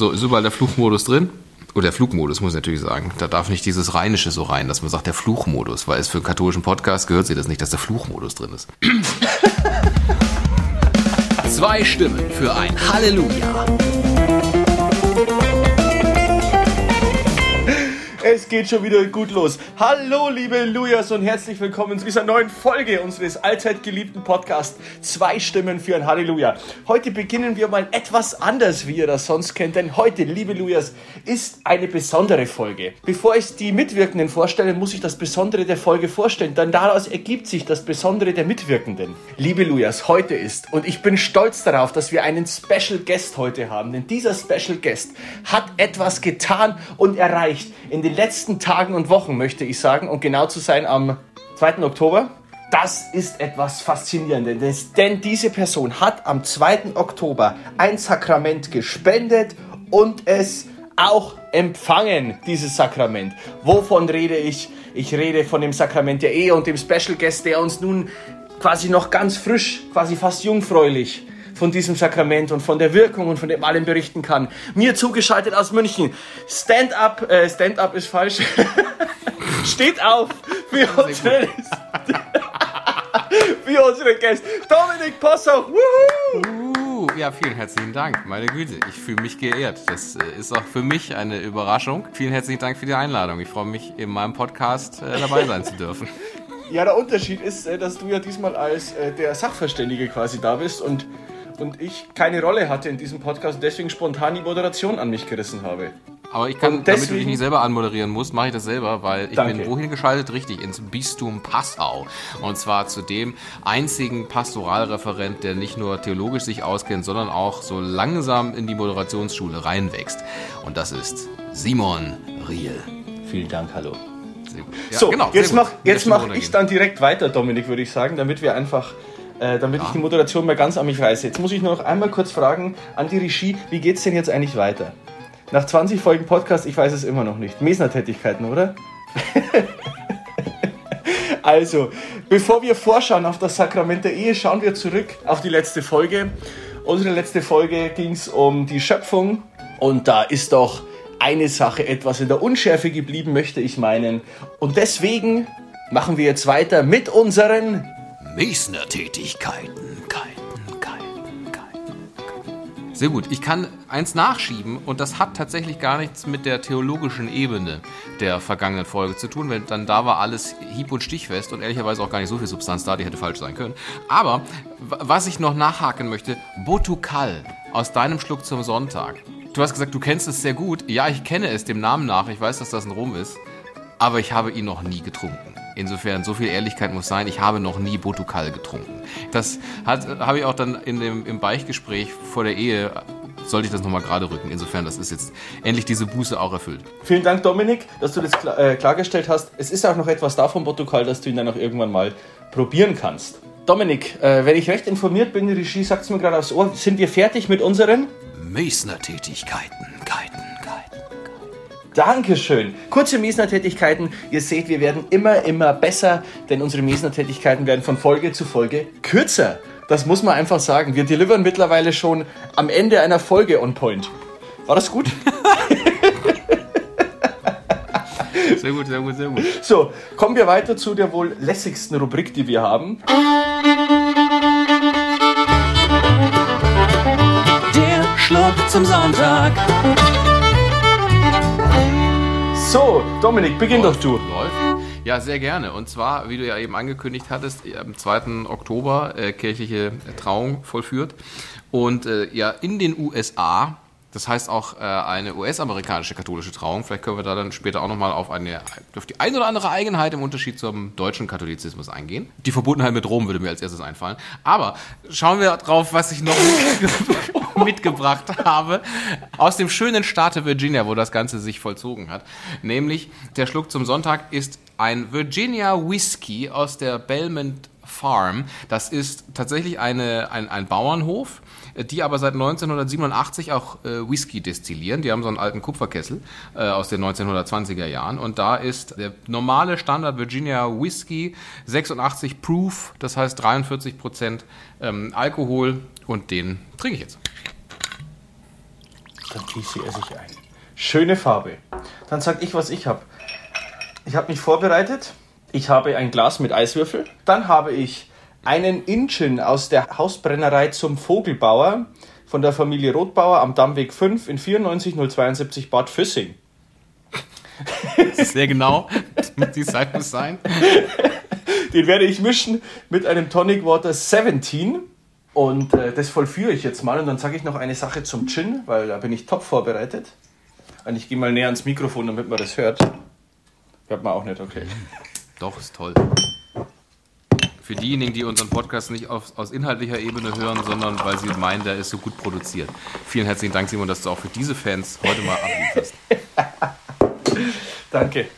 So, ist überall der Fluchmodus drin? Oder der Flugmodus, muss ich natürlich sagen. Da darf nicht dieses Rheinische so rein, dass man sagt, der Fluchmodus, weil es für einen katholischen Podcast gehört sich das nicht, dass der Fluchmodus drin ist. Zwei Stimmen für ein Halleluja. Es geht schon wieder gut los. Hallo, liebe Lujas und herzlich willkommen zu dieser neuen Folge unseres allzeit geliebten Podcasts Zwei Stimmen für ein Halleluja. Heute beginnen wir mal etwas anders, wie ihr das sonst kennt, denn heute, liebe Lujas, ist eine besondere Folge. Bevor ich die Mitwirkenden vorstelle, muss ich das Besondere der Folge vorstellen, denn daraus ergibt sich das Besondere der Mitwirkenden. Liebe Lujas, heute ist, und ich bin stolz darauf, dass wir einen Special Guest heute haben, denn dieser Special Guest hat etwas getan und erreicht in den letzten Tagen und Wochen, möchte ich sagen, und genau zu sein am 2. Oktober. Das ist etwas Faszinierendes, denn diese Person hat am 2. Oktober ein Sakrament gespendet und es auch empfangen, dieses Sakrament. Wovon rede ich? Ich rede von dem Sakrament der Ehe und dem Special Guest, der uns nun quasi noch ganz frisch, quasi fast jungfräulich von diesem Sakrament und von der Wirkung und von dem allem berichten kann. Mir zugeschaltet aus München. Stand up, äh, stand up ist falsch. Steht auf für unsere, für unsere Gäste. Dominik Possoch. Uh, ja, vielen herzlichen Dank. Meine Güte, ich fühle mich geehrt. Das äh, ist auch für mich eine Überraschung. Vielen herzlichen Dank für die Einladung. Ich freue mich, in meinem Podcast äh, dabei sein zu dürfen. Ja, der Unterschied ist, äh, dass du ja diesmal als der Sachverständige quasi da bist und und ich keine Rolle hatte in diesem Podcast und deswegen spontan die Moderation an mich gerissen habe. Aber ich kann, deswegen, damit du dich nicht selber anmoderieren musst, mache ich das selber, weil ich danke. bin wohin geschaltet? Richtig, ins Bistum Passau. Und zwar zu dem einzigen Pastoralreferent, der nicht nur theologisch sich auskennt, sondern auch so langsam in die Moderationsschule reinwächst. Und das ist Simon Riel. Vielen Dank, hallo. Ja, so, genau, jetzt mache mach ich dann direkt weiter, Dominik, würde ich sagen, damit wir einfach äh, damit ja. ich die Moderation mal ganz an mich reiße. Jetzt muss ich nur noch einmal kurz fragen an die Regie, wie geht es denn jetzt eigentlich weiter? Nach 20 Folgen Podcast, ich weiß es immer noch nicht. Mesner-Tätigkeiten, oder? also, bevor wir vorschauen auf das Sakrament der Ehe, schauen wir zurück auf die letzte Folge. Unsere letzte Folge ging es um die Schöpfung und da ist doch eine Sache etwas in der Unschärfe geblieben, möchte ich meinen. Und deswegen machen wir jetzt weiter mit unseren Mesner-Tätigkeiten. Sehr gut. Ich kann eins nachschieben und das hat tatsächlich gar nichts mit der theologischen Ebene der vergangenen Folge zu tun, weil dann da war alles hieb- und stichfest und ehrlicherweise auch gar nicht so viel Substanz da, die hätte falsch sein können. Aber was ich noch nachhaken möchte, Botukal aus deinem Schluck zum Sonntag. Du hast gesagt, du kennst es sehr gut. Ja, ich kenne es dem Namen nach. Ich weiß, dass das ein Rum ist. Aber ich habe ihn noch nie getrunken. Insofern, so viel Ehrlichkeit muss sein, ich habe noch nie Botukal getrunken. Das hat, habe ich auch dann in dem, im Beichgespräch vor der Ehe, sollte ich das nochmal gerade rücken. Insofern, das ist jetzt endlich diese Buße auch erfüllt. Vielen Dank, Dominik, dass du das klar, äh, klargestellt hast. Es ist auch noch etwas davon Botukal, dass du ihn dann auch irgendwann mal probieren kannst. Dominik, äh, wenn ich recht informiert bin, die Regie sagt es mir gerade aufs Ohr, sind wir fertig mit unseren Meissner-Tätigkeiten. Dankeschön. Kurze Mesner-Tätigkeiten. Ihr seht, wir werden immer, immer besser, denn unsere Mesner-Tätigkeiten werden von Folge zu Folge kürzer. Das muss man einfach sagen. Wir delivern mittlerweile schon am Ende einer Folge on point. War das gut? sehr gut, sehr gut, sehr gut. So, kommen wir weiter zu der wohl lässigsten Rubrik, die wir haben. Der Schluck zum Sonntag. So, Dominik, beginn doch du. Läuft. Ja, sehr gerne. Und zwar, wie du ja eben angekündigt hattest, am 2. Oktober äh, kirchliche Trauung vollführt. Und äh, ja, in den USA das heißt auch äh, eine US-amerikanische katholische Trauung. Vielleicht können wir da dann später auch nochmal auf, eine, auf die ein oder andere Eigenheit im Unterschied zum deutschen Katholizismus eingehen. Die Verbundenheit mit Rom würde mir als erstes einfallen. Aber schauen wir drauf, was ich noch mitgebracht habe. Aus dem schönen Staate Virginia, wo das Ganze sich vollzogen hat. Nämlich, der Schluck zum Sonntag ist ein Virginia Whisky aus der Belmont Farm. Das ist tatsächlich eine, ein, ein Bauernhof die aber seit 1987 auch äh, Whisky destillieren. Die haben so einen alten Kupferkessel äh, aus den 1920er Jahren und da ist der normale Standard Virginia Whisky 86 Proof, das heißt 43 Prozent ähm, Alkohol und den trinke ich jetzt. Dann gieße ich Essig ein. Schöne Farbe. Dann sag ich, was ich habe. Ich habe mich vorbereitet. Ich habe ein Glas mit Eiswürfel. Dann habe ich einen Inchen aus der Hausbrennerei zum Vogelbauer von der Familie Rotbauer am Dammweg 5 in 94072 Bad Füssing. Sehr genau. Die Zeit muss sein. Den werde ich mischen mit einem Tonic Water 17. Und äh, das vollführe ich jetzt mal. Und dann sage ich noch eine Sache zum Gin, weil da bin ich top vorbereitet. Und ich gehe mal näher ans Mikrofon, damit man das hört. Hört man auch nicht, okay. Doch, ist toll. Für diejenigen, die unseren Podcast nicht auf, aus inhaltlicher Ebene hören, sondern weil sie meinen, der ist so gut produziert. Vielen herzlichen Dank, Simon, dass du auch für diese Fans heute mal ablieferst. Danke.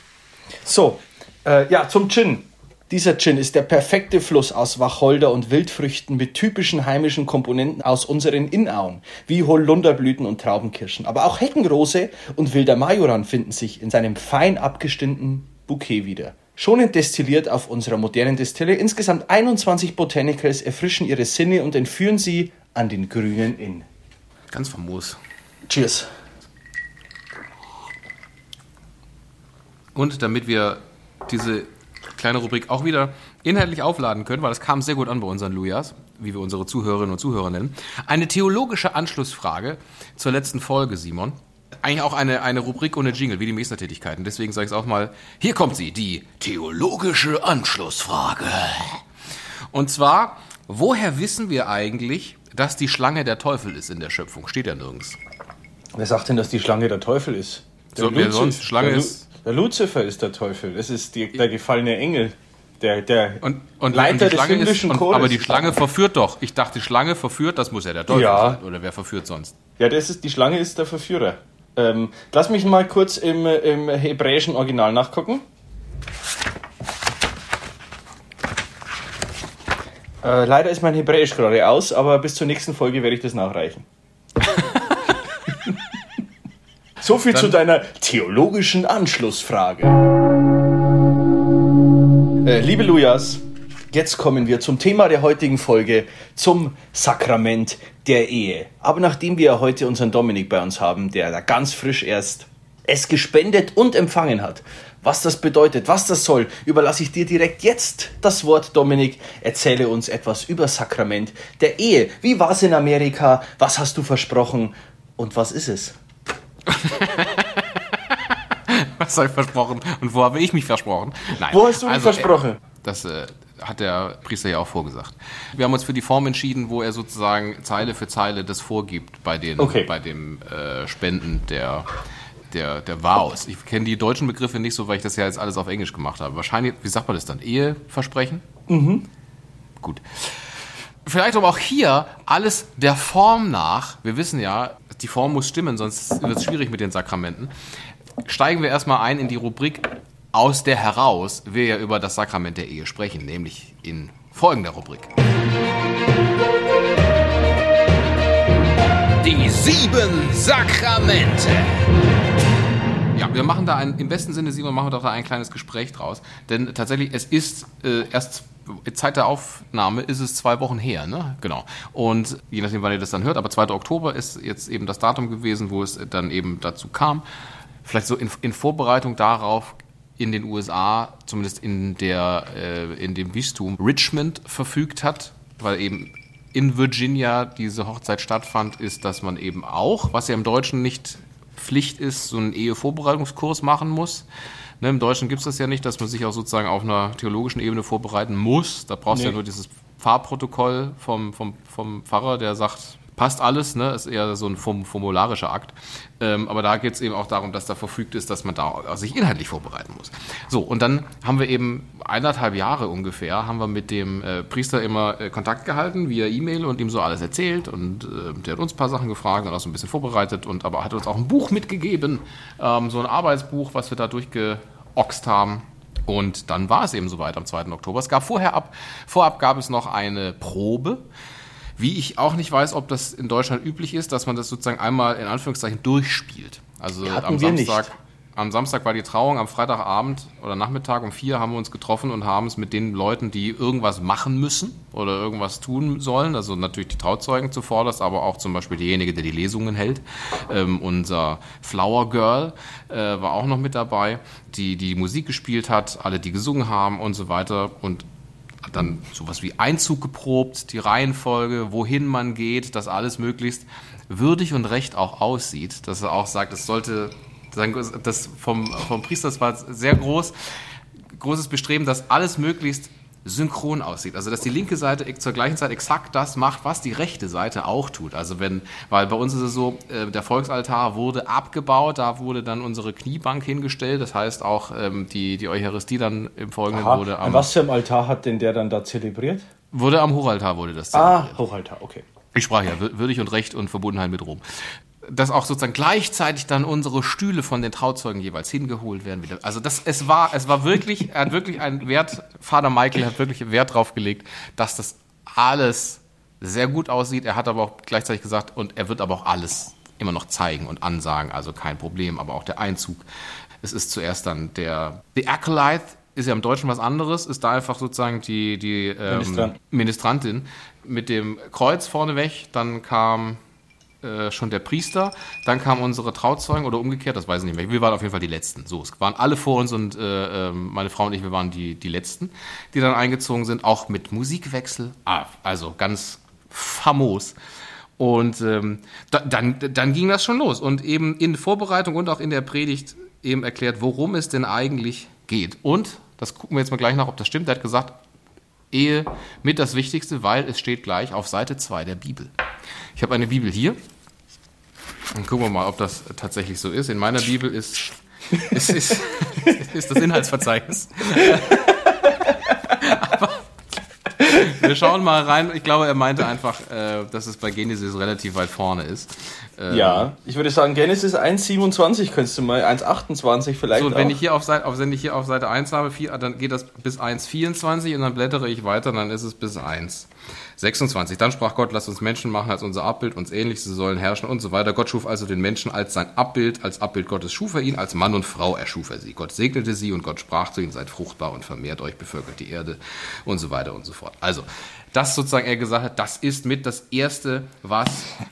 So, äh, ja, zum Gin. Dieser Gin ist der perfekte Fluss aus Wacholder und Wildfrüchten mit typischen heimischen Komponenten aus unseren Innauen, wie Holunderblüten und Traubenkirschen. Aber auch Heckenrose und wilder Majoran finden sich in seinem fein abgestimmten Bouquet wieder. Schonend destilliert auf unserer modernen Destille, insgesamt 21 Botanicals erfrischen ihre Sinne und entführen sie an den grünen Inn. Ganz famos. Cheers. Und damit wir diese kleine Rubrik auch wieder inhaltlich aufladen können, weil das kam sehr gut an bei unseren Lujas, wie wir unsere Zuhörerinnen und Zuhörer nennen. Eine theologische Anschlussfrage zur letzten Folge, Simon. Eigentlich auch eine, eine Rubrik ohne Jingle, wie die Meistertätigkeiten. Deswegen sage ich es auch mal. Hier kommt sie, die theologische Anschlussfrage. Und zwar, woher wissen wir eigentlich, dass die Schlange der Teufel ist in der Schöpfung? Steht ja nirgends. Wer sagt denn, dass die Schlange der Teufel ist? Der so, wer sonst? Schlange der ist der Luzifer ist der Teufel. Das ist die, der gefallene Engel. Der, der und, und, Leiter und des himmlischen ist, Chores. Aber die Schlange verführt doch. Ich dachte, die Schlange verführt, das muss ja der Teufel ja. sein. Oder wer verführt sonst? Ja, das ist, die Schlange ist der Verführer. Ähm, lass mich mal kurz im, im hebräischen Original nachgucken. Äh, leider ist mein Hebräisch gerade aus, aber bis zur nächsten Folge werde ich das nachreichen. So viel zu deiner theologischen Anschlussfrage. Äh, liebe Lujas, jetzt kommen wir zum Thema der heutigen Folge, zum Sakrament der Ehe. Aber nachdem wir heute unseren Dominik bei uns haben, der da ganz frisch erst es gespendet und empfangen hat, was das bedeutet, was das soll, überlasse ich dir direkt jetzt das Wort, Dominik. Erzähle uns etwas über Sakrament der Ehe. Wie war es in Amerika? Was hast du versprochen? Und was ist es? Was habe ich versprochen? Und wo habe ich mich versprochen? Nein. Wo hast du mich also, versprochen? Äh, das äh, hat der Priester ja auch vorgesagt. Wir haben uns für die Form entschieden, wo er sozusagen Zeile für Zeile das vorgibt bei, den, okay. bei dem äh, Spenden der, der, der Vows. Ich kenne die deutschen Begriffe nicht so, weil ich das ja jetzt alles auf Englisch gemacht habe. Wahrscheinlich, wie sagt man das dann? Eheversprechen? Mhm. Gut. Vielleicht aber auch hier alles der Form nach. Wir wissen ja, die Form muss stimmen, sonst wird es schwierig mit den Sakramenten. Steigen wir erstmal ein in die Rubrik, aus der heraus wir ja über das Sakrament der Ehe sprechen, nämlich in folgender Rubrik. Die sieben Sakramente. Ja, wir machen da ein, im besten Sinne, Simon, machen wir doch da ein kleines Gespräch draus. Denn tatsächlich, es ist äh, erst Zeit der Aufnahme ist es zwei Wochen her, ne? Genau. Und je nachdem, wann ihr das dann hört, aber 2. Oktober ist jetzt eben das Datum gewesen, wo es dann eben dazu kam. Vielleicht so in, in Vorbereitung darauf in den USA, zumindest in, der, äh, in dem Bistum Richmond verfügt hat, weil eben in Virginia diese Hochzeit stattfand, ist, dass man eben auch, was ja im Deutschen nicht Pflicht ist, so einen Ehevorbereitungskurs machen muss. Ne, Im Deutschen gibt es das ja nicht, dass man sich auch sozusagen auf einer theologischen Ebene vorbereiten muss. Da brauchst du nee. ja nur dieses Fahrprotokoll vom, vom, vom Pfarrer, der sagt, passt alles, ne? ist eher so ein formularischer Akt. Ähm, aber da geht es eben auch darum, dass da verfügt ist, dass man da sich inhaltlich vorbereiten muss. So, und dann haben wir eben eineinhalb Jahre ungefähr, haben wir mit dem äh, Priester immer äh, Kontakt gehalten via E-Mail und ihm so alles erzählt und äh, der hat uns ein paar Sachen gefragt und auch so ein bisschen vorbereitet und aber hat uns auch ein Buch mitgegeben, ähm, so ein Arbeitsbuch, was wir da durchgeoxt haben. Und dann war es eben soweit am 2. Oktober. Es gab vorher ab, vorab gab es noch eine Probe. Wie ich auch nicht weiß, ob das in Deutschland üblich ist, dass man das sozusagen einmal in Anführungszeichen durchspielt. Also Hatten am Samstag. am Samstag war die Trauung, am Freitagabend oder Nachmittag um vier haben wir uns getroffen und haben es mit den Leuten, die irgendwas machen müssen oder irgendwas tun sollen, also natürlich die Trauzeugen zuvorderst, aber auch zum Beispiel derjenige, der die Lesungen hält. Ähm, unser Flower Girl äh, war auch noch mit dabei, die die Musik gespielt hat, alle, die gesungen haben und so weiter. Und dann sowas wie Einzug geprobt, die Reihenfolge, wohin man geht, dass alles möglichst würdig und recht auch aussieht. Dass er auch sagt, es sollte, das vom, vom Priester, das war sehr groß, großes Bestreben, dass alles möglichst synchron aussieht. Also dass die linke Seite zur gleichen Zeit exakt das macht, was die rechte Seite auch tut. Also wenn, weil bei uns ist es so, äh, der Volksaltar wurde abgebaut, da wurde dann unsere Kniebank hingestellt. Das heißt auch ähm, die, die Eucharistie dann im Folgenden Aha. wurde am, was für einem Altar hat denn der dann da zelebriert? wurde am Hochaltar wurde das. Ah, Hochaltar, okay. Ich sprach ja wür- würdig und recht und Verbundenheit mit Rom. Dass auch sozusagen gleichzeitig dann unsere Stühle von den Trauzeugen jeweils hingeholt werden wieder. Also das, es war, es war wirklich, er hat wirklich einen Wert, Vater Michael hat wirklich Wert drauf gelegt, dass das alles sehr gut aussieht. Er hat aber auch gleichzeitig gesagt, und er wird aber auch alles immer noch zeigen und ansagen, also kein Problem, aber auch der Einzug. Es ist zuerst dann der, The Acolyte ist ja im Deutschen was anderes, ist da einfach sozusagen die, die ähm, Ministrant. Ministrantin mit dem Kreuz vorneweg, dann kam äh, schon der Priester, dann kamen unsere Trauzeugen oder umgekehrt, das weiß ich nicht mehr. Wir waren auf jeden Fall die Letzten. So, es waren alle vor uns und äh, ähm, meine Frau und ich, wir waren die, die Letzten, die dann eingezogen sind, auch mit Musikwechsel. Ah, also ganz famos. Und ähm, da, dann, dann ging das schon los. Und eben in Vorbereitung und auch in der Predigt eben erklärt, worum es denn eigentlich geht. Und, das gucken wir jetzt mal gleich nach, ob das stimmt, er hat gesagt, Ehe mit das Wichtigste, weil es steht gleich auf Seite 2 der Bibel. Ich habe eine Bibel hier. Dann gucken wir mal, ob das tatsächlich so ist. In meiner Bibel ist, ist, ist, ist das Inhaltsverzeichnis. Aber wir schauen mal rein. Ich glaube, er meinte einfach, äh, dass es bei Genesis relativ weit vorne ist. Ähm, Ja, ich würde sagen, Genesis 1,27 könntest du mal, 1,28 vielleicht So, und wenn ich, hier auf Seite, wenn ich hier auf Seite 1 habe, dann geht das bis 1,24 und dann blättere ich weiter, dann ist es bis 1,26. Dann sprach Gott, lasst uns Menschen machen als unser Abbild, uns ähnlich, sie sollen herrschen und so weiter. Gott schuf also den Menschen als sein Abbild, als Abbild Gottes schuf er ihn, als Mann und Frau erschuf er sie. Gott segnete sie und Gott sprach zu ihnen, seid fruchtbar und vermehrt euch, bevölkert die Erde und so weiter und so fort. Also, das sozusagen er gesagt hat, das ist mit das Erste, was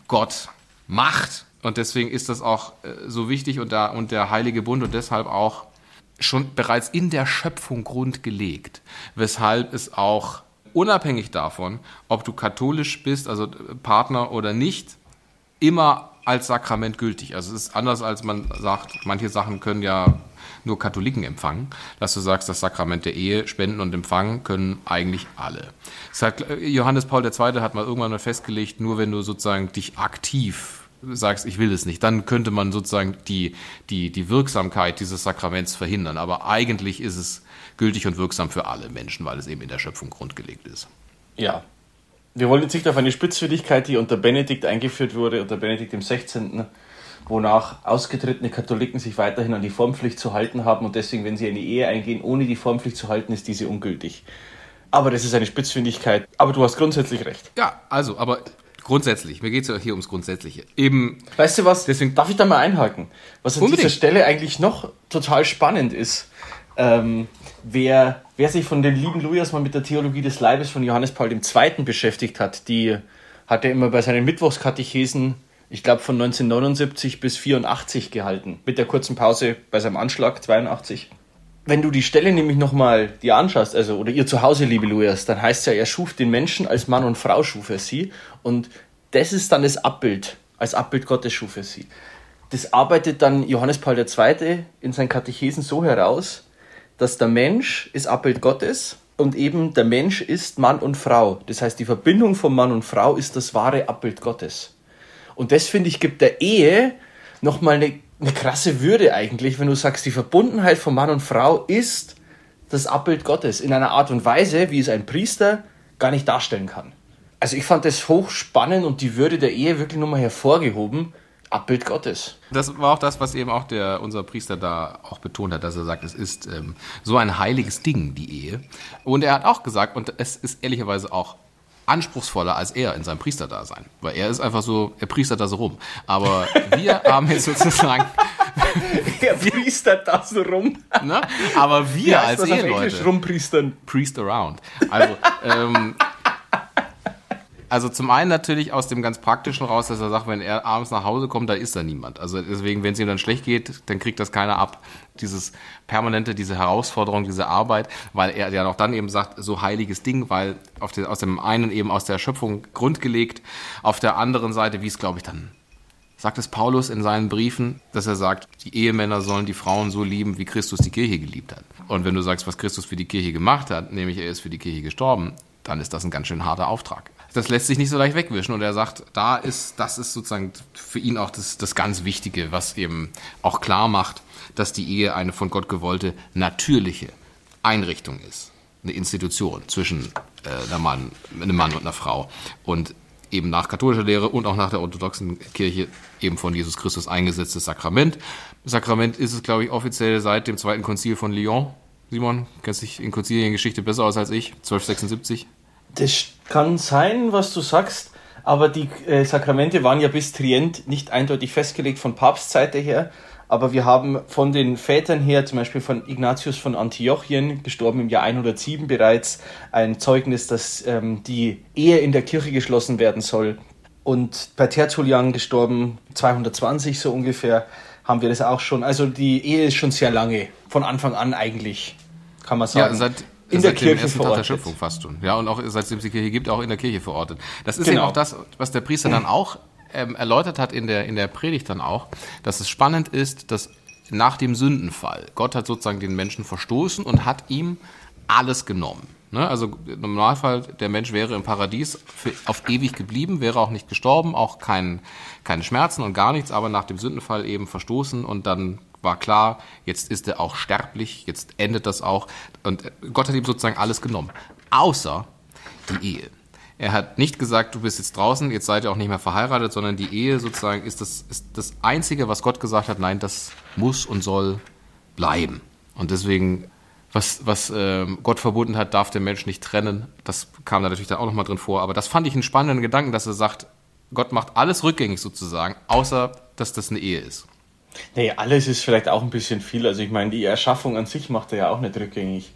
Gott macht. Und deswegen ist das auch äh, so wichtig und, da, und der Heilige Bund und deshalb auch schon bereits in der Schöpfung grundgelegt, weshalb es auch unabhängig davon, ob du katholisch bist, also Partner oder nicht, immer als Sakrament gültig. Also es ist anders, als man sagt, manche Sachen können ja nur Katholiken empfangen, dass du sagst, das Sakrament der Ehe, Spenden und Empfangen können eigentlich alle. Hat, Johannes Paul II. hat mal irgendwann mal festgelegt, nur wenn du sozusagen dich aktiv sagst, ich will es nicht, dann könnte man sozusagen die, die, die Wirksamkeit dieses Sakraments verhindern. Aber eigentlich ist es gültig und wirksam für alle Menschen, weil es eben in der Schöpfung grundgelegt ist. Ja. Wir wollen jetzt nicht auf eine Spitzfindigkeit, die unter Benedikt eingeführt wurde, unter Benedikt dem 16., wonach ausgetretene Katholiken sich weiterhin an die Formpflicht zu halten haben und deswegen, wenn sie eine Ehe eingehen, ohne die Formpflicht zu halten, ist diese ungültig. Aber das ist eine Spitzfindigkeit. Aber du hast grundsätzlich recht. Ja, also, aber grundsätzlich, mir geht es ja hier ums Grundsätzliche. Eben, Weißt du was? Deswegen- Darf ich da mal einhaken? Was an Unbedingt. dieser Stelle eigentlich noch total spannend ist, ähm, wer, wer sich von den lieben Lujas mal mit der Theologie des Leibes von Johannes Paul II. beschäftigt hat, die hat er immer bei seinen Mittwochskatechesen, ich glaube von 1979 bis 84 gehalten, mit der kurzen Pause bei seinem Anschlag 82. Wenn du die Stelle nämlich nochmal dir anschaust, also oder ihr zu Hause, liebe Lujas, dann heißt es ja, er schuf den Menschen als Mann und Frau schuf er sie und das ist dann das Abbild, als Abbild Gottes schuf er sie. Das arbeitet dann Johannes Paul II. in seinen Katechesen so heraus, dass der Mensch ist Abbild Gottes und eben der Mensch ist Mann und Frau. Das heißt, die Verbindung von Mann und Frau ist das wahre Abbild Gottes. Und das, finde ich, gibt der Ehe nochmal eine, eine krasse Würde eigentlich, wenn du sagst, die Verbundenheit von Mann und Frau ist das Abbild Gottes in einer Art und Weise, wie es ein Priester gar nicht darstellen kann. Also ich fand das hochspannend und die Würde der Ehe wirklich nochmal hervorgehoben. Abbild Gottes. das war auch das, was eben auch der, unser Priester da auch betont hat, dass er sagt, es ist ähm, so ein heiliges Ding, die Ehe. Und er hat auch gesagt, und es ist ehrlicherweise auch anspruchsvoller als er in seinem Priesterdasein. Weil er ist einfach so, er priestert da so rum. Aber wir haben jetzt sozusagen er priestert da so rum. Ne? Aber wir Ja, als Eheleute. Rumpriestern. Priest around. Also, ähm, also zum einen natürlich aus dem ganz praktischen raus, dass er sagt, wenn er abends nach Hause kommt, da ist da niemand. Also deswegen, wenn es ihm dann schlecht geht, dann kriegt das keiner ab. Dieses permanente, diese Herausforderung, diese Arbeit, weil er ja auch dann eben sagt, so heiliges Ding, weil auf den, aus dem einen eben aus der Schöpfung grundgelegt, auf der anderen Seite, wie es glaube ich dann sagt es Paulus in seinen Briefen, dass er sagt, die Ehemänner sollen die Frauen so lieben, wie Christus die Kirche geliebt hat. Und wenn du sagst, was Christus für die Kirche gemacht hat, nämlich er ist für die Kirche gestorben, dann ist das ein ganz schön harter Auftrag. Das lässt sich nicht so leicht wegwischen und er sagt, da ist, das ist sozusagen für ihn auch das, das ganz Wichtige, was eben auch klar macht, dass die Ehe eine von Gott gewollte natürliche Einrichtung ist. Eine Institution zwischen äh, einem, Mann, einem Mann und einer Frau. Und eben nach katholischer Lehre und auch nach der orthodoxen Kirche eben von Jesus Christus eingesetztes Sakrament. Sakrament ist es, glaube ich, offiziell seit dem Zweiten Konzil von Lyon. Simon, kennst dich in Konziliengeschichte besser aus als ich, 1276. Das kann sein, was du sagst, aber die äh, Sakramente waren ja bis Trient nicht eindeutig festgelegt von Papstseite her. Aber wir haben von den Vätern her, zum Beispiel von Ignatius von Antiochien, gestorben im Jahr 107 bereits, ein Zeugnis, dass ähm, die Ehe in der Kirche geschlossen werden soll. Und bei Tertullian gestorben, 220 so ungefähr, haben wir das auch schon. Also die Ehe ist schon sehr lange, von Anfang an eigentlich, kann man sagen. Ja, seit, in der Kirche ersten Tag der verortet. Schöpfung fast schon. Ja, und auch seitdem es die Kirche gibt, auch in der Kirche verortet. Das ist Genau. eben auch das, was der Priester dann auch ähm, erläutert hat in der, in der Predigt dann auch, dass es spannend ist, dass nach dem Sündenfall, Gott hat sozusagen den Menschen verstoßen und hat ihm alles genommen. Ne? Also im Normalfall, der Mensch wäre im Paradies für, auf ewig geblieben, wäre auch nicht gestorben, auch kein, keine Schmerzen und gar nichts, aber nach dem Sündenfall eben verstoßen und dann war klar, jetzt ist er auch sterblich, jetzt endet das auch. Und Gott hat ihm sozusagen alles genommen. Außer die Ehe. Er hat nicht gesagt, du bist jetzt draußen, jetzt seid ihr auch nicht mehr verheiratet, sondern die Ehe sozusagen ist das, ist das Einzige, was Gott gesagt hat, nein, das muss und soll bleiben. Und deswegen, was, was ähm, Gott verbunden hat, darf der Mensch nicht trennen. Das kam da natürlich dann auch nochmal drin vor. Aber das fand ich einen spannenden Gedanken, dass er sagt, Gott macht alles rückgängig sozusagen, außer dass das eine Ehe ist. Nee, alles ist vielleicht auch ein bisschen viel. Also ich meine, die Erschaffung an sich macht er ja auch nicht rückgängig.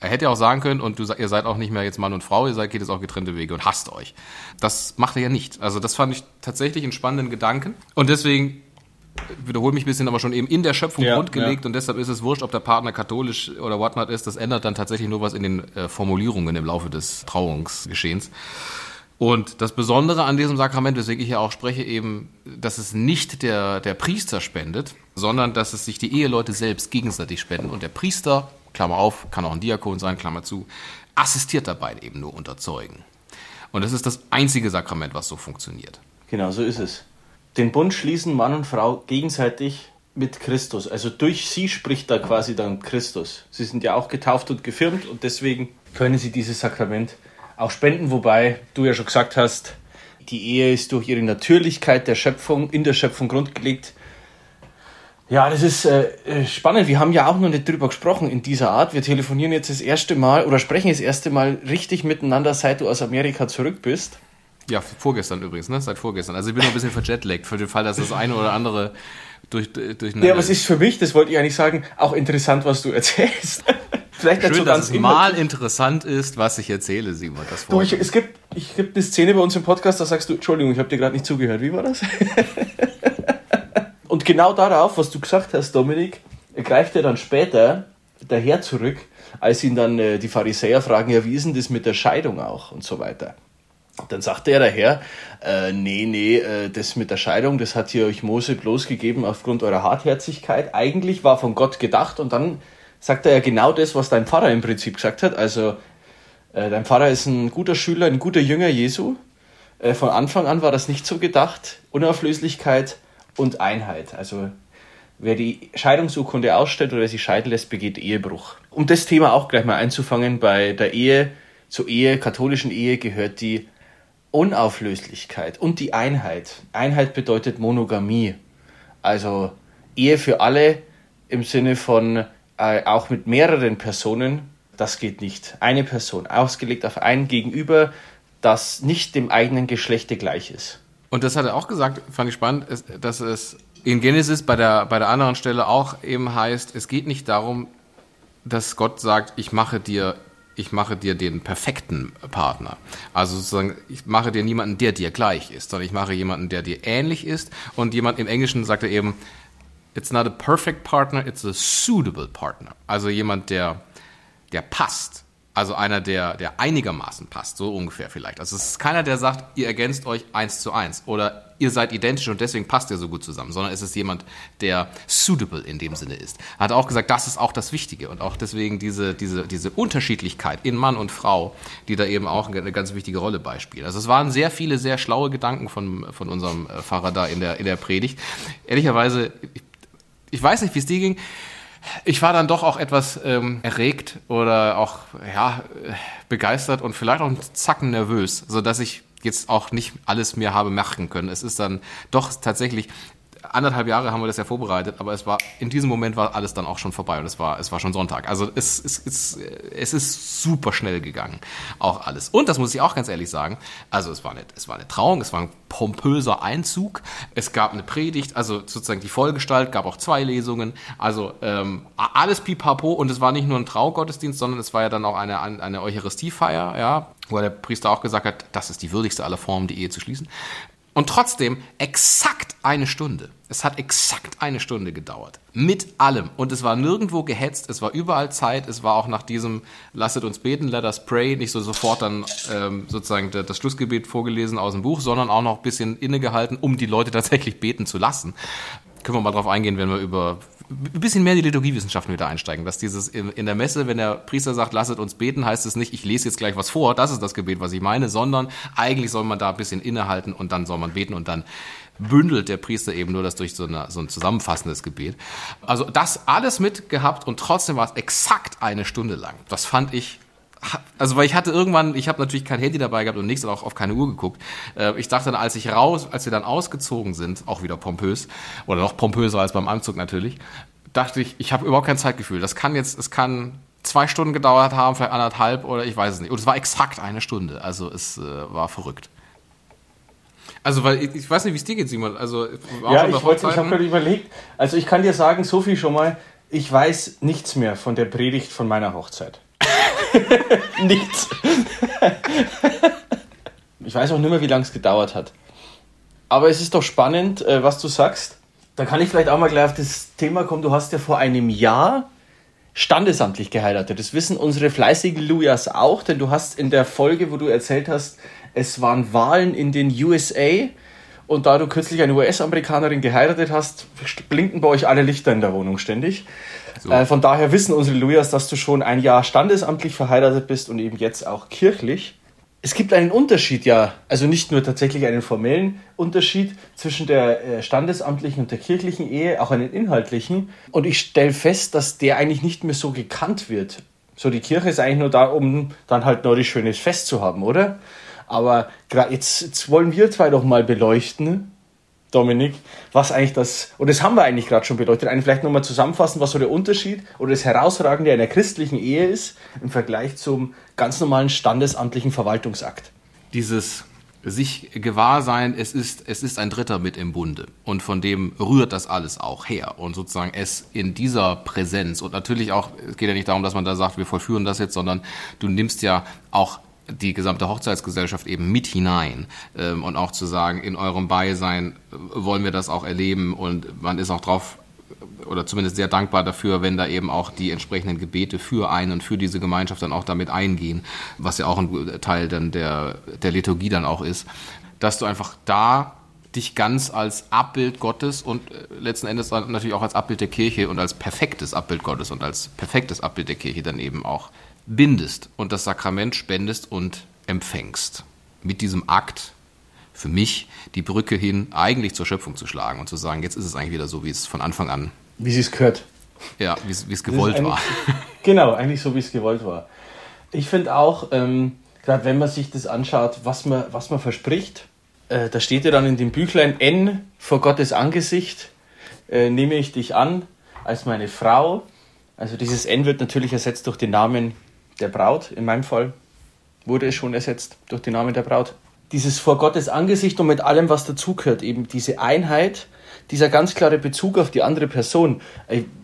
Er hätte ja auch sagen können, und du, ihr seid auch nicht mehr jetzt Mann und Frau, ihr seid, geht jetzt auch getrennte Wege und hasst euch. Das macht er ja nicht. Also das fand ich tatsächlich einen spannenden Gedanken. Und deswegen wiederhole mich ein bisschen, aber schon eben in der Schöpfung Ja, grundgelegt und deshalb ist es wurscht, ob der Partner katholisch oder whatnot ist. Das ändert dann tatsächlich nur was in den äh, Formulierungen im Laufe des Trauungsgeschehens. Und das Besondere an diesem Sakrament, weswegen ich ja auch spreche, eben, dass es nicht der, der Priester spendet, sondern dass es sich die Eheleute selbst gegenseitig spenden. Und der Priester, Klammer auf, kann auch ein Diakon sein, Klammer zu, assistiert dabei eben nur unter Zeugen. Und das ist das einzige Sakrament, was so funktioniert. Genau, so ist es. Den Bund schließen Mann und Frau gegenseitig mit Christus. Also durch sie spricht da quasi dann Christus. Sie sind ja auch getauft und gefirmt und deswegen können sie dieses Sakrament auch spenden, wobei du ja schon gesagt hast, die Ehe ist durch ihre Natürlichkeit der Schöpfung, in der Schöpfung grundgelegt. Ja, das ist äh, äh, spannend. Wir haben ja auch noch nicht drüber gesprochen in dieser Art. Wir telefonieren jetzt das erste Mal oder sprechen das erste Mal richtig miteinander, seit du aus Amerika zurück bist. Ja, vorgestern übrigens, ne? Seit vorgestern. Also ich bin noch ein bisschen verjetlaggt für den Fall, dass das eine oder andere durch, durch Ja, aber es ist für mich, das wollte ich eigentlich sagen, auch interessant, was du erzählst. Vielleicht nicht Schön, so dass ganz es immer. mal interessant ist, was ich erzähle, Simon. Das Du, ich, es gibt, ich gibt eine Szene bei uns im Podcast, da sagst du, Entschuldigung, ich habe dir gerade nicht zugehört. Wie war das? Und genau darauf, was du gesagt hast, Dominik, greift er dann später der Herr zurück, als ihn dann äh, die Pharisäer fragen, ja, wie ist denn das mit der Scheidung auch und so weiter. Dann sagte er daher, äh, nee, nee, äh, das mit der Scheidung, das hat hier euch Mose bloß gegeben aufgrund eurer Hartherzigkeit. Eigentlich war von Gott gedacht und dann sagt er ja genau das, was dein Pfarrer im Prinzip gesagt hat. Also äh, dein Pfarrer ist ein guter Schüler, ein guter Jünger Jesu. Äh, von Anfang an war das nicht so gedacht. Unauflöslichkeit und Einheit. Also wer die Scheidungsurkunde ausstellt oder sie scheiden lässt, begeht Ehebruch. Um das Thema auch gleich mal einzufangen, bei der Ehe, zur Ehe, katholischen Ehe gehört die Unauflöslichkeit und die Einheit. Einheit bedeutet Monogamie. Also Ehe für alle im Sinne von äh, auch mit mehreren Personen, das geht nicht. Eine Person, ausgelegt auf ein Gegenüber, das nicht dem eigenen Geschlechte gleich ist. Und das hat er auch gesagt, fand ich spannend, dass es in Genesis bei der, bei der anderen Stelle auch eben heißt, es geht nicht darum, dass Gott sagt, ich mache dir ich mache dir den perfekten Partner. Also sozusagen, ich mache dir niemanden, der dir gleich ist, sondern ich mache jemanden, der dir ähnlich ist. Und jemand im Englischen sagt er eben, it's not a perfect partner, it's a suitable partner. Also jemand, der, der passt. Also einer, der, der einigermaßen passt, so ungefähr vielleicht. Also es ist keiner, der sagt, ihr ergänzt euch eins zu eins oder ihr seid identisch und deswegen passt ihr so gut zusammen, sondern es ist jemand, der suitable in dem Sinne ist. Er hat auch gesagt, das ist auch das Wichtige und auch deswegen diese, diese, diese Unterschiedlichkeit in Mann und Frau, die da eben auch eine ganz wichtige Rolle beispielt. Also es waren sehr viele, sehr schlaue Gedanken von, von unserem äh, Pfarrer da in der, in der Predigt. Ehrlicherweise, ich, ich weiß nicht, wie es dir ging ich war dann doch auch etwas ähm, erregt oder auch ja, begeistert und vielleicht auch einen Zacken nervös, so dass ich jetzt auch nicht alles mir habe merken können. Es ist dann doch tatsächlich anderthalb Jahre haben wir das ja vorbereitet, aber es war in diesem Moment war alles dann auch schon vorbei und es war es war schon Sonntag. Also es, es, es, es ist super schnell gegangen, auch alles. Und das muss ich auch ganz ehrlich sagen. Also es war eine es war eine Trauung, es war ein pompöser Einzug, es gab eine Predigt, also sozusagen die Vollgestalt, gab auch zwei Lesungen, also ähm, alles pipapo und es war nicht nur ein Traugottesdienst, sondern es war ja dann auch eine eine Eucharistiefeier, ja, wo der Priester auch gesagt hat, das ist die würdigste aller Formen, die Ehe zu schließen. Und trotzdem exakt eine Stunde. Es hat exakt eine Stunde gedauert. Mit allem. Und es war nirgendwo gehetzt, es war überall Zeit, es war auch nach diesem Lasset uns beten, let us pray, nicht so sofort dann ähm, sozusagen das Schlussgebet vorgelesen aus dem Buch, sondern auch noch ein bisschen innegehalten, um die Leute tatsächlich beten zu lassen. Können wir mal drauf eingehen, wenn wir über ein bisschen mehr die Liturgiewissenschaften wieder einsteigen. Dass dieses in, in der Messe, wenn der Priester sagt, lasset uns beten, heißt es nicht, ich lese jetzt gleich was vor, das ist das Gebet, was ich meine, sondern eigentlich soll man da ein bisschen innehalten und dann soll man beten und dann bündelt der Priester eben nur das durch so, eine, so ein zusammenfassendes Gebet. Also das alles mitgehabt und trotzdem war es exakt eine Stunde lang. Das fand ich also weil ich hatte irgendwann, ich habe natürlich kein Handy dabei gehabt und nichts und auch auf keine Uhr geguckt. Äh, ich dachte dann, als ich raus, als wir dann ausgezogen sind, auch wieder pompös oder noch pompöser als beim Anzug natürlich, dachte ich, ich habe überhaupt kein Zeitgefühl. Das kann jetzt, es kann zwei Stunden gedauert haben, vielleicht anderthalb oder ich weiß es nicht. Und es war exakt eine Stunde. Also es äh, war verrückt. Also, weil ich, ich weiß nicht, wie es dir geht, Simon. Also, ja, ich, ich habe gerade überlegt. Also, ich kann dir sagen, so viel schon mal. Ich weiß nichts mehr von der Predigt von meiner Hochzeit. Nichts. ich weiß auch nicht mehr, wie lange es gedauert hat. Aber es ist doch spannend, äh, was du sagst. Da kann ich vielleicht auch mal gleich auf das Thema kommen. Du hast ja vor einem Jahr standesamtlich geheiratet. Das wissen unsere fleißigen Lujas auch, denn du hast in der Folge, wo du erzählt hast, es waren Wahlen in den USA und da du kürzlich eine US-Amerikanerin geheiratet hast, blinken bei euch alle Lichter in der Wohnung ständig. So. Äh, von daher wissen unsere Lujas, dass du schon ein Jahr standesamtlich verheiratet bist und eben jetzt auch kirchlich. Es gibt einen Unterschied, ja, also nicht nur tatsächlich einen formellen Unterschied zwischen der äh, standesamtlichen und der kirchlichen Ehe, auch einen inhaltlichen. Und ich stelle fest, dass der eigentlich nicht mehr so gekannt wird. So, die Kirche ist eigentlich nur da, um dann halt noch ein schönes Fest zu haben, oder? Aber jetzt, jetzt wollen wir zwei doch mal beleuchten, Dominik, was eigentlich das, und das haben wir eigentlich gerade schon beleuchtet, eigentlich vielleicht nochmal zusammenfassen, was so der Unterschied oder das Herausragende einer christlichen Ehe ist im Vergleich zum ganz normalen standesamtlichen Verwaltungsakt. Dieses sich gewahr sein, es ist, es ist ein Dritter mit im Bunde. Und von dem rührt das alles auch her. Und sozusagen es in dieser Präsenz und natürlich auch, es geht ja nicht darum, dass man da sagt, wir vollführen das jetzt, sondern du nimmst ja auch die gesamte Hochzeitsgesellschaft eben mit hinein ähm, und auch zu sagen, in eurem Beisein äh, wollen wir das auch erleben und man ist auch drauf oder zumindest sehr dankbar dafür, wenn da eben auch die entsprechenden Gebete für einen und für diese Gemeinschaft dann auch damit eingehen, was ja auch ein Teil dann der, der Liturgie dann auch ist, dass du einfach da dich ganz als Abbild Gottes und äh, letzten Endes natürlich auch als Abbild der Kirche und als perfektes Abbild Gottes und als perfektes Abbild der Kirche dann eben auch bindest und das Sakrament spendest und empfängst. Mit diesem Akt für mich die Brücke hin eigentlich zur Schöpfung zu schlagen und zu sagen, jetzt ist es eigentlich wieder so, wie es von Anfang an. Wie es gehört. Ja, wie es, wie es gewollt war. Genau, eigentlich so, wie es gewollt war. Ich finde auch, ähm, gerade wenn man sich das anschaut, was man, was man verspricht, äh, da steht ja dann in dem Büchlein N vor Gottes Angesicht, äh, nehme ich dich an als meine Frau. Also dieses N wird natürlich ersetzt durch den Namen der Braut, in meinem Fall wurde es schon ersetzt durch den Namen der Braut. dieses vor Gottes Angesicht und mit allem, was dazugehört, eben diese Einheit, dieser ganz klare Bezug auf die andere Person.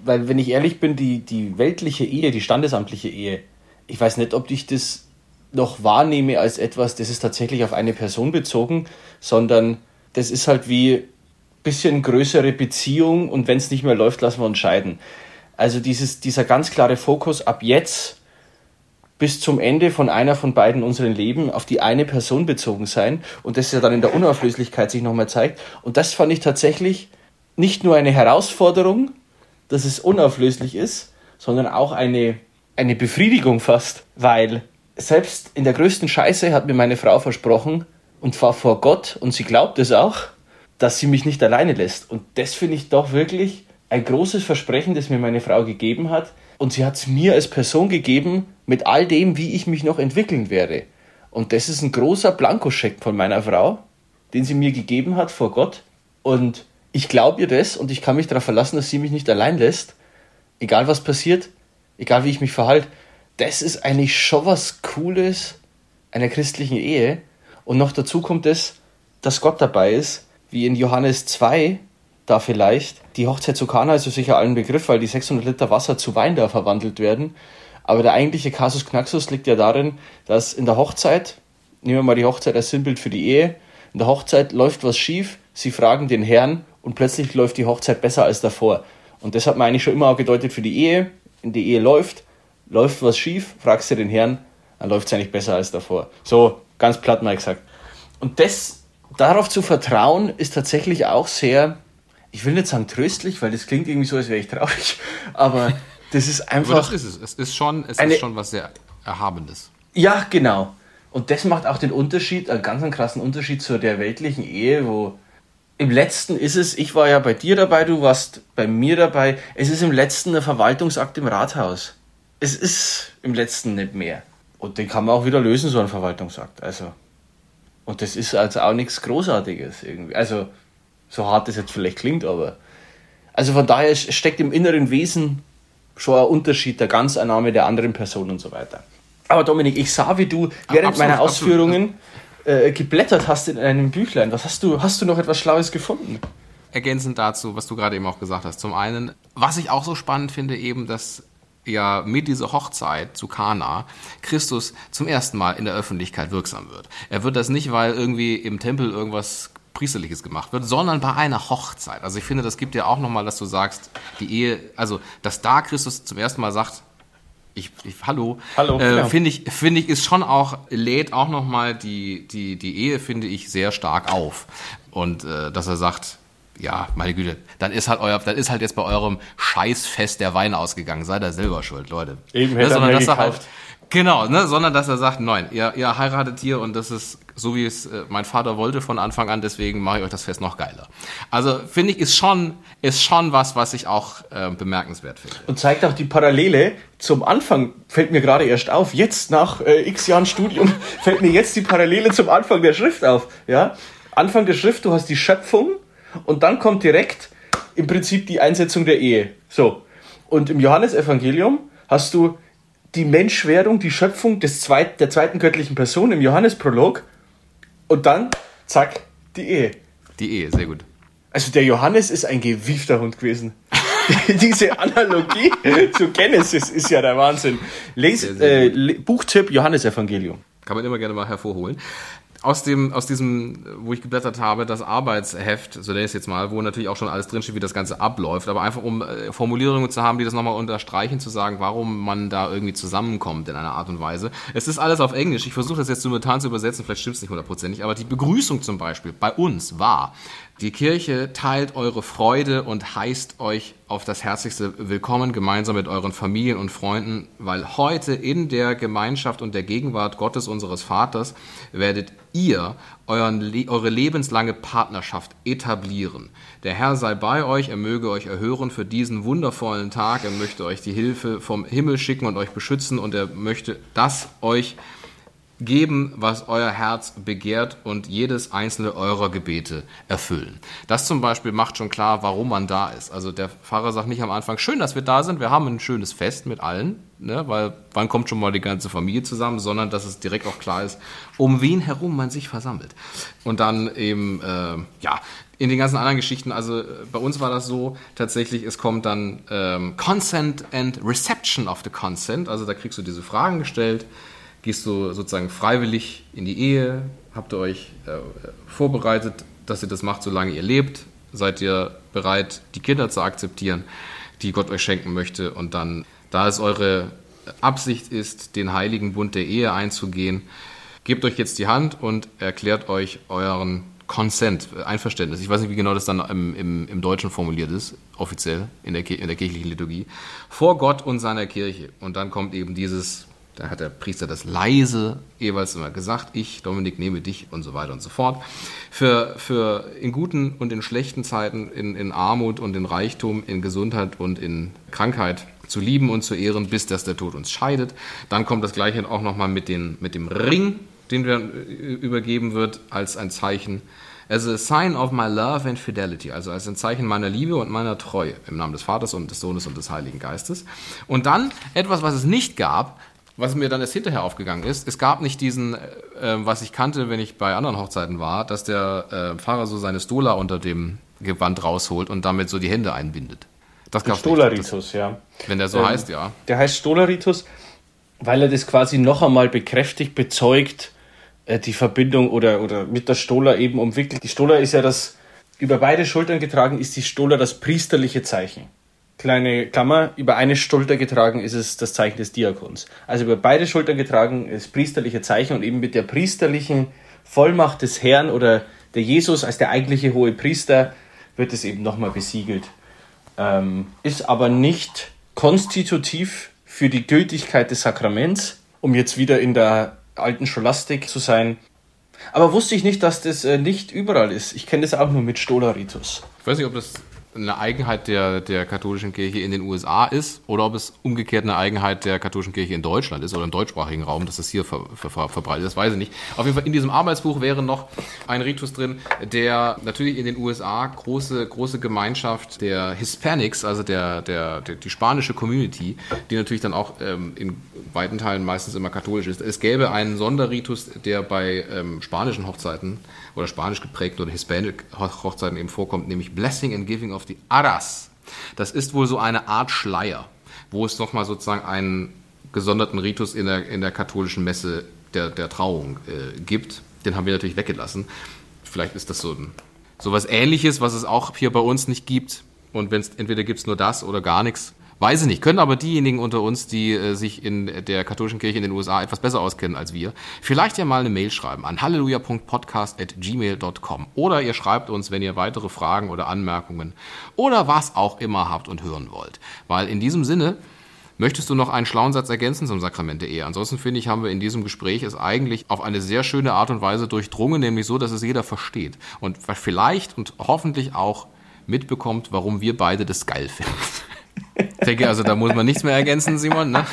Weil, wenn ich ehrlich bin, die, die weltliche Ehe, die standesamtliche Ehe, ich weiß nicht, ob ich das noch wahrnehme als etwas, das ist tatsächlich auf eine Person bezogen, sondern das ist halt wie bisschen größere Beziehung und wenn es nicht mehr läuft, lassen wir uns scheiden. Also dieses, dieser ganz klare Fokus ab jetzt bis zum Ende von einer von beiden unseren Leben auf die eine Person bezogen sein und das ja dann in der Unauflöslichkeit sich nochmal zeigt. Und das fand ich tatsächlich nicht nur eine Herausforderung, dass es unauflöslich ist, sondern auch eine, eine Befriedigung fast, weil selbst in der größten Scheiße hat mir meine Frau versprochen und zwar vor Gott und sie glaubt es auch, dass sie mich nicht alleine lässt. Und das finde ich doch wirklich ein großes Versprechen, das mir meine Frau gegeben hat. Und sie hat es mir als Person gegeben, mit all dem, wie ich mich noch entwickeln werde. Und das ist ein großer Blankoscheck von meiner Frau, den sie mir gegeben hat vor Gott. Und ich glaube ihr das und ich kann mich darauf verlassen, dass sie mich nicht allein lässt. Egal was passiert, egal wie ich mich verhalte. Das ist eigentlich schon was Cooles einer christlichen Ehe. Und noch dazu kommt es, dass Gott dabei ist, wie in Johannes 2, da vielleicht. Die Hochzeit zu Kana ist ja sicher allen Begriff, weil die 600 Liter Wasser zu Wein da verwandelt werden. Aber der eigentliche Kasus Knaxus liegt ja darin, dass in der Hochzeit, nehmen wir mal die Hochzeit als Sinnbild für die Ehe, in der Hochzeit läuft was schief, sie fragen den Herrn und plötzlich läuft die Hochzeit besser als davor. Und das hat man eigentlich schon immer auch gedeutet für die Ehe. In die Ehe läuft, läuft was schief, fragst du den Herrn, dann läuft es eigentlich besser als davor. So, ganz platt mal gesagt. Und das, darauf zu vertrauen, ist tatsächlich auch sehr, ich will nicht sagen tröstlich, weil das klingt irgendwie so, als wäre ich traurig, aber das ist einfach. Aber das ist es. Es ist schon, es eine, ist schon was sehr Erhabendes. Ja, genau. Und das macht auch den Unterschied, einen ganz einen krassen Unterschied zu der weltlichen Ehe, wo im letzten ist es, ich war ja bei dir dabei, du warst bei mir dabei, es ist im letzten ein Verwaltungsakt im Rathaus. Es ist im letzten nicht mehr. Und den kann man auch wieder lösen, so ein Verwaltungsakt. Also. Und das ist also auch nichts Großartiges irgendwie. Also, so hart das jetzt vielleicht klingt, aber. Also von daher steckt im inneren Wesen schon ein Unterschied der Ganzannahme der anderen Person und so weiter. Aber Dominik, ich sah, wie du während absolut, meiner Ausführungen äh, geblättert hast in einem Büchlein. Was hast du, hast du noch etwas Schlaues gefunden? Ergänzend dazu, was du gerade eben auch gesagt hast. Zum einen, was ich auch so spannend finde, eben, dass ja mit dieser Hochzeit zu Kana Christus zum ersten Mal in der Öffentlichkeit wirksam wird. Er wird das nicht, weil irgendwie im Tempel irgendwas Priesterliches gemacht wird, sondern bei einer Hochzeit. Also ich finde, das gibt ja auch nochmal, dass du sagst, die Ehe, also dass da Christus zum ersten Mal sagt, ich, ich hallo, hallo äh, genau. finde ich, finde ich, ist schon auch, lädt auch nochmal die, die, die Ehe, finde ich, sehr stark auf. Und äh, dass er sagt, ja, meine Güte, dann ist halt euer, dann ist halt jetzt bei eurem Scheißfest der Wein ausgegangen. Seid ihr selber schuld, Leute. Eben hätte ne, er dass er halt, Genau, ne, sondern dass er sagt, nein, ihr, ihr heiratet hier und das ist so, wie es äh, mein Vater wollte von Anfang an, deswegen mache ich euch das Fest noch geiler. Also finde ich, ist schon, ist schon was, was ich auch äh, bemerkenswert finde. Und zeigt auch die Parallele zum Anfang, fällt mir gerade erst auf, jetzt nach äh, x Jahren Studium, fällt mir jetzt die Parallele zum Anfang der Schrift auf. Ja? Anfang der Schrift, du hast die Schöpfung, und dann kommt direkt im Prinzip die Einsetzung der Ehe. So. Und im Johannesevangelium hast du die Menschwerdung, die Schöpfung des zweit, der zweiten göttlichen Person im Johannesprolog und dann, zack, die Ehe. Die Ehe, sehr gut. Also der Johannes ist ein gewiefter Hund gewesen. Diese Analogie zu Genesis ist ja der Wahnsinn. Les, sehr, sehr äh, Buchtipp Johannesevangelium. Kann man immer gerne mal hervorholen aus dem, aus diesem, wo ich geblättert habe, das Arbeitsheft, so ich es jetzt mal, wo natürlich auch schon alles drinsteht, wie das Ganze abläuft, aber einfach um äh, Formulierungen zu haben, die das nochmal unterstreichen, zu sagen, warum man da irgendwie zusammenkommt in einer Art und Weise. Es ist alles auf Englisch. Ich versuche das jetzt simultan zu übersetzen, vielleicht stimmt es nicht hundertprozentig, aber die Begrüßung zum Beispiel bei uns war, die Kirche teilt eure Freude und heißt euch auf das herzlichste Willkommen gemeinsam mit euren Familien und Freunden, weil heute in der Gemeinschaft und der Gegenwart Gottes unseres Vaters werdet ihr euren, eure lebenslange Partnerschaft etablieren. Der Herr sei bei euch, er möge euch erhören für diesen wundervollen Tag, er möchte euch die Hilfe vom Himmel schicken und euch beschützen und er möchte, dass euch geben, was euer Herz begehrt und jedes einzelne eurer Gebete erfüllen. Das zum Beispiel macht schon klar, warum man da ist. Also der Pfarrer sagt nicht am Anfang, schön, dass wir da sind, wir haben ein schönes Fest mit allen, ne, weil wann kommt schon mal die ganze Familie zusammen, sondern dass es direkt auch klar ist, um wen herum man sich versammelt. Und dann eben, äh, ja, in den ganzen anderen Geschichten, also äh, bei uns war das so, tatsächlich, es kommt dann ähm, Consent and Reception of the Consent, also da kriegst du diese Fragen gestellt, gehst du sozusagen freiwillig in die Ehe, habt ihr euch äh, vorbereitet, dass ihr das macht, solange ihr lebt, seid ihr bereit, die Kinder zu akzeptieren, die Gott euch schenken möchte und dann, da es eure Absicht ist, den heiligen Bund der Ehe einzugehen, gebt euch jetzt die Hand und erklärt euch euren Consent, Einverständnis. Ich weiß nicht, wie genau das dann im, im, im Deutschen formuliert ist, offiziell in der, in der kirchlichen Liturgie, vor Gott und seiner Kirche. Und dann kommt eben dieses da hat der Priester das leise jeweils immer gesagt, ich, Dominik, nehme dich und so weiter und so fort. Für, für in guten und in schlechten Zeiten, in, in Armut und in Reichtum, in Gesundheit und in Krankheit zu lieben und zu ehren, bis dass der Tod uns scheidet. Dann kommt das Gleiche auch nochmal mit, mit dem Ring, den wir äh, übergeben wird, als ein Zeichen, as a sign of my love and fidelity, also als ein Zeichen meiner Liebe und meiner Treue im Namen des Vaters und des Sohnes und des Heiligen Geistes. Und dann etwas, was es nicht gab, was mir dann erst hinterher aufgegangen ist, es gab nicht diesen, äh, was ich kannte, wenn ich bei anderen Hochzeiten war, dass der äh, Pfarrer so seine Stola unter dem Gewand rausholt und damit so die Hände einbindet. Das gab's Stolaritus, ja. Wenn der so ähm, heißt, ja. Der heißt Stolaritus, weil er das quasi noch einmal bekräftigt, bezeugt, äh, die Verbindung oder, oder mit der Stola eben umwickelt. Die Stola ist ja das, über beide Schultern getragen ist die Stola das priesterliche Zeichen kleine Klammer, über eine Schulter getragen ist es das Zeichen des Diakons. Also über beide Schultern getragen ist priesterliche Zeichen und eben mit der priesterlichen Vollmacht des Herrn oder der Jesus als der eigentliche hohe Priester wird es eben nochmal besiegelt. Ähm, ist aber nicht konstitutiv für die Gültigkeit des Sakraments, um jetzt wieder in der alten Scholastik zu sein. Aber wusste ich nicht, dass das äh, nicht überall ist. Ich kenne das auch nur mit Stolaritus. Ich weiß nicht, ob das eine Eigenheit der, der katholischen Kirche in den USA ist oder ob es umgekehrt eine Eigenheit der katholischen Kirche in Deutschland ist oder im deutschsprachigen Raum, dass es hier ver, ver, ver, verbreitet ist, weiß ich nicht. Auf jeden Fall in diesem Arbeitsbuch wäre noch ein Ritus drin, der natürlich in den USA große, große Gemeinschaft der Hispanics, also der, der, der die spanische Community, die natürlich dann auch ähm, in weiten Teilen meistens immer katholisch ist. Es gäbe einen Sonderritus, der bei ähm, spanischen Hochzeiten oder spanisch geprägten oder hispanic Hochzeiten eben vorkommt, nämlich Blessing and Giving of the Aras. Das ist wohl so eine Art Schleier, wo es nochmal sozusagen einen gesonderten Ritus in der, in der katholischen Messe der, der Trauung äh, gibt. Den haben wir natürlich weggelassen. Vielleicht ist das so, ein, so was Ähnliches, was es auch hier bei uns nicht gibt. Und wenn es entweder gibt es nur das oder gar nichts. Weiß ich nicht. Können aber diejenigen unter uns, die äh, sich in der katholischen Kirche in den USA etwas besser auskennen als wir, vielleicht ja mal eine Mail schreiben an halleluja.podcast.gmail.com oder ihr schreibt uns, wenn ihr weitere Fragen oder Anmerkungen oder was auch immer habt und hören wollt. Weil in diesem Sinne Möchtest du noch einen schlauen Satz ergänzen zum Sakrament der Ehe? Ansonsten finde ich, haben wir in diesem Gespräch es eigentlich auf eine sehr schöne Art und Weise durchdrungen, nämlich so, dass es jeder versteht und vielleicht und hoffentlich auch mitbekommt, warum wir beide das geil finden. Ich denke, also da muss man nichts mehr ergänzen, Simon. Ne?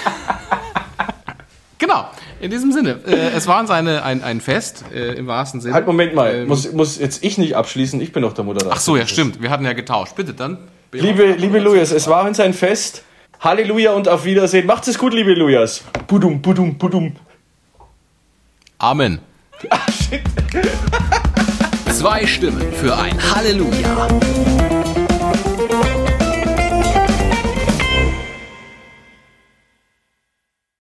Genau, in diesem Sinne. Äh, es war uns eine, ein, ein Fest, äh, im wahrsten Sinne. Halt, Moment mal. Ähm, muss, muss jetzt ich nicht abschließen? Ich bin doch der Moderator. Ach so, ja, stimmt. Wir hatten ja getauscht. Bitte dann. Liebe, liebe Lujas, es war uns ein Fest. Halleluja und auf Wiedersehen. Macht es gut, liebe Lujas. Budum, budum, budum. Amen. Ach, shit. Zwei Stimmen für ein Halleluja.